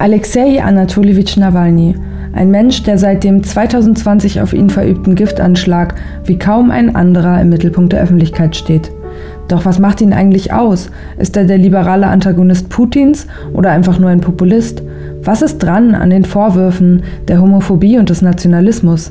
Alexei Anatolievich Nawalny, ein Mensch, der seit dem 2020 auf ihn verübten Giftanschlag wie kaum ein anderer im Mittelpunkt der Öffentlichkeit steht. Doch was macht ihn eigentlich aus? Ist er der liberale Antagonist Putins oder einfach nur ein Populist? Was ist dran an den Vorwürfen der Homophobie und des Nationalismus?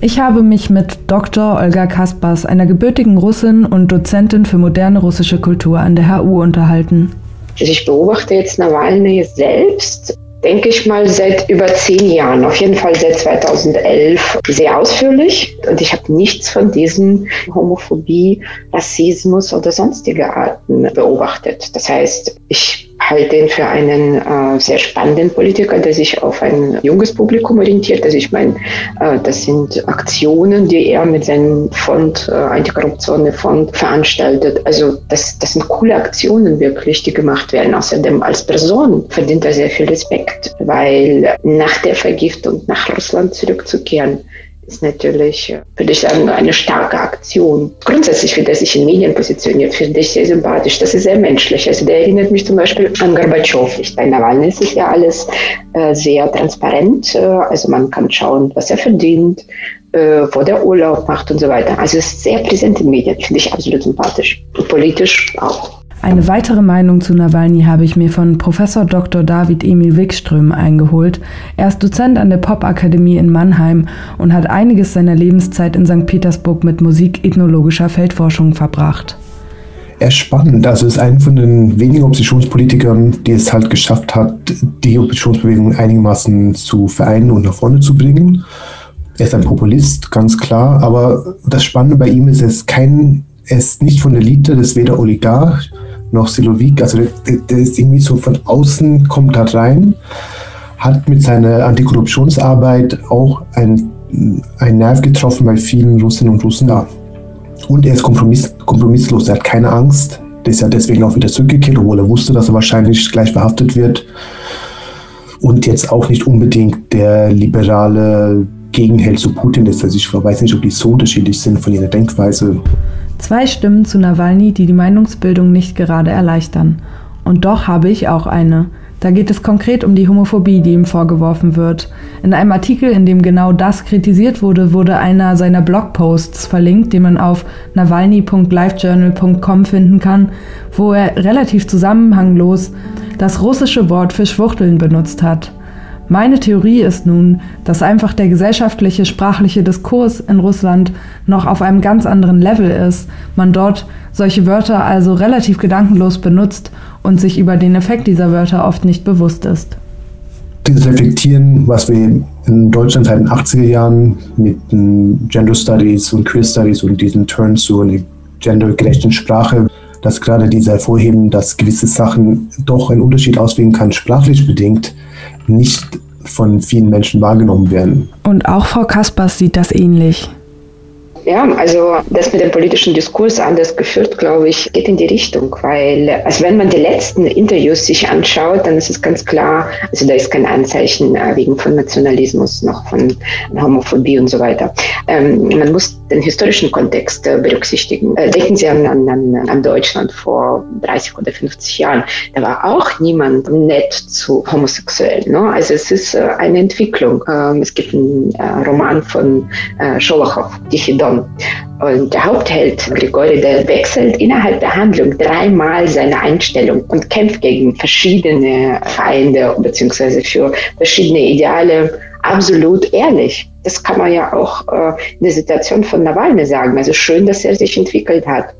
Ich habe mich mit Dr. Olga Kaspers, einer gebürtigen Russin und Dozentin für moderne russische Kultur an der HU unterhalten. Also ich beobachte jetzt Nawalny selbst, denke ich mal, seit über zehn Jahren, auf jeden Fall seit 2011, sehr ausführlich. Und ich habe nichts von diesen Homophobie, Rassismus oder sonstige Arten beobachtet. Das heißt, ich halte ihn für einen äh, sehr spannenden Politiker, der sich auf ein junges Publikum orientiert. Also ich meine, äh, das sind Aktionen, die er mit seinem Fond, äh, Antikorruptionsfonds veranstaltet. Also das, das sind coole Aktionen wirklich, die gemacht werden. Außerdem als Person verdient er sehr viel Respekt, weil nach der Vergiftung nach Russland zurückzukehren, ist natürlich, würde ich sagen, eine starke Aktion. Grundsätzlich, wie der sich in Medien positioniert, finde ich sehr sympathisch. Das ist sehr menschlich. Also der erinnert mich zum Beispiel an Gorbatschow. Bei Nawalny ist es ja alles äh, sehr transparent. Äh, also man kann schauen, was er verdient, äh, wo der Urlaub macht und so weiter. Also es ist sehr präsent in Medien, finde ich absolut sympathisch. Und politisch auch. Eine weitere Meinung zu Nawalny habe ich mir von Professor Dr. David Emil Wikström eingeholt. Er ist Dozent an der Popakademie in Mannheim und hat einiges seiner Lebenszeit in St. Petersburg mit musikethnologischer Feldforschung verbracht. Er ist spannend. Also ist einer von den wenigen Oppositionspolitikern, die es halt geschafft hat, die Oppositionsbewegung einigermaßen zu vereinen und nach vorne zu bringen. Er ist ein Populist, ganz klar. Aber das Spannende bei ihm ist, er ist kein, er ist nicht von der Elite, das ist weder Oligarch noch Silovik. Also der, der, ist irgendwie so von außen, kommt da rein, hat mit seiner Antikorruptionsarbeit auch ein, ein Nerv getroffen bei vielen Russinnen und Russen da. Und er ist kompromiss, kompromisslos, er hat keine Angst. Der ist ja deswegen auch wieder zurückgekehrt, obwohl er wusste, dass er wahrscheinlich gleich verhaftet wird. Und jetzt auch nicht unbedingt der liberale Gegenheld zu Putin ist. Also ich weiß nicht, ob die so unterschiedlich sind von ihrer Denkweise. Zwei Stimmen zu Nawalny, die die Meinungsbildung nicht gerade erleichtern. Und doch habe ich auch eine. Da geht es konkret um die Homophobie, die ihm vorgeworfen wird. In einem Artikel, in dem genau das kritisiert wurde, wurde einer seiner Blogposts verlinkt, den man auf nawalny.livejournal.com finden kann, wo er relativ zusammenhanglos das russische Wort für Schwuchteln benutzt hat. Meine Theorie ist nun, dass einfach der gesellschaftliche sprachliche Diskurs in Russland noch auf einem ganz anderen Level ist, man dort solche Wörter also relativ gedankenlos benutzt und sich über den Effekt dieser Wörter oft nicht bewusst ist. Dieses Reflektieren, was wir in Deutschland seit den 80er Jahren mit Gender Studies und Queer Studies und diesen Turn zu einer gendergerechten Sprache, dass gerade diese hervorheben, dass gewisse Sachen doch einen Unterschied auswählen kann, sprachlich bedingt, nicht von vielen Menschen wahrgenommen werden. Und auch Frau Kaspers sieht das ähnlich. Ja, also das mit dem politischen Diskurs anders geführt, glaube ich, geht in die Richtung, weil also wenn man die letzten Interviews sich anschaut, dann ist es ganz klar, also da ist kein Anzeichen äh, wegen von Nationalismus noch von Homophobie und so weiter. Ähm, man muss den historischen Kontext äh, berücksichtigen. Äh, denken Sie an, an, an Deutschland vor 30 oder 50 Jahren. Da war auch niemand nett zu Homosexuellen. Ne? Also es ist äh, eine Entwicklung. Ähm, es gibt einen Roman von Scholochow, Dichidon. Und der Hauptheld Grigori, der wechselt innerhalb der Handlung dreimal seine Einstellung und kämpft gegen verschiedene Feinde bzw. für verschiedene Ideale absolut ehrlich. Das kann man ja auch äh, in der Situation von Nawalny sagen. Also schön, dass er sich entwickelt hat.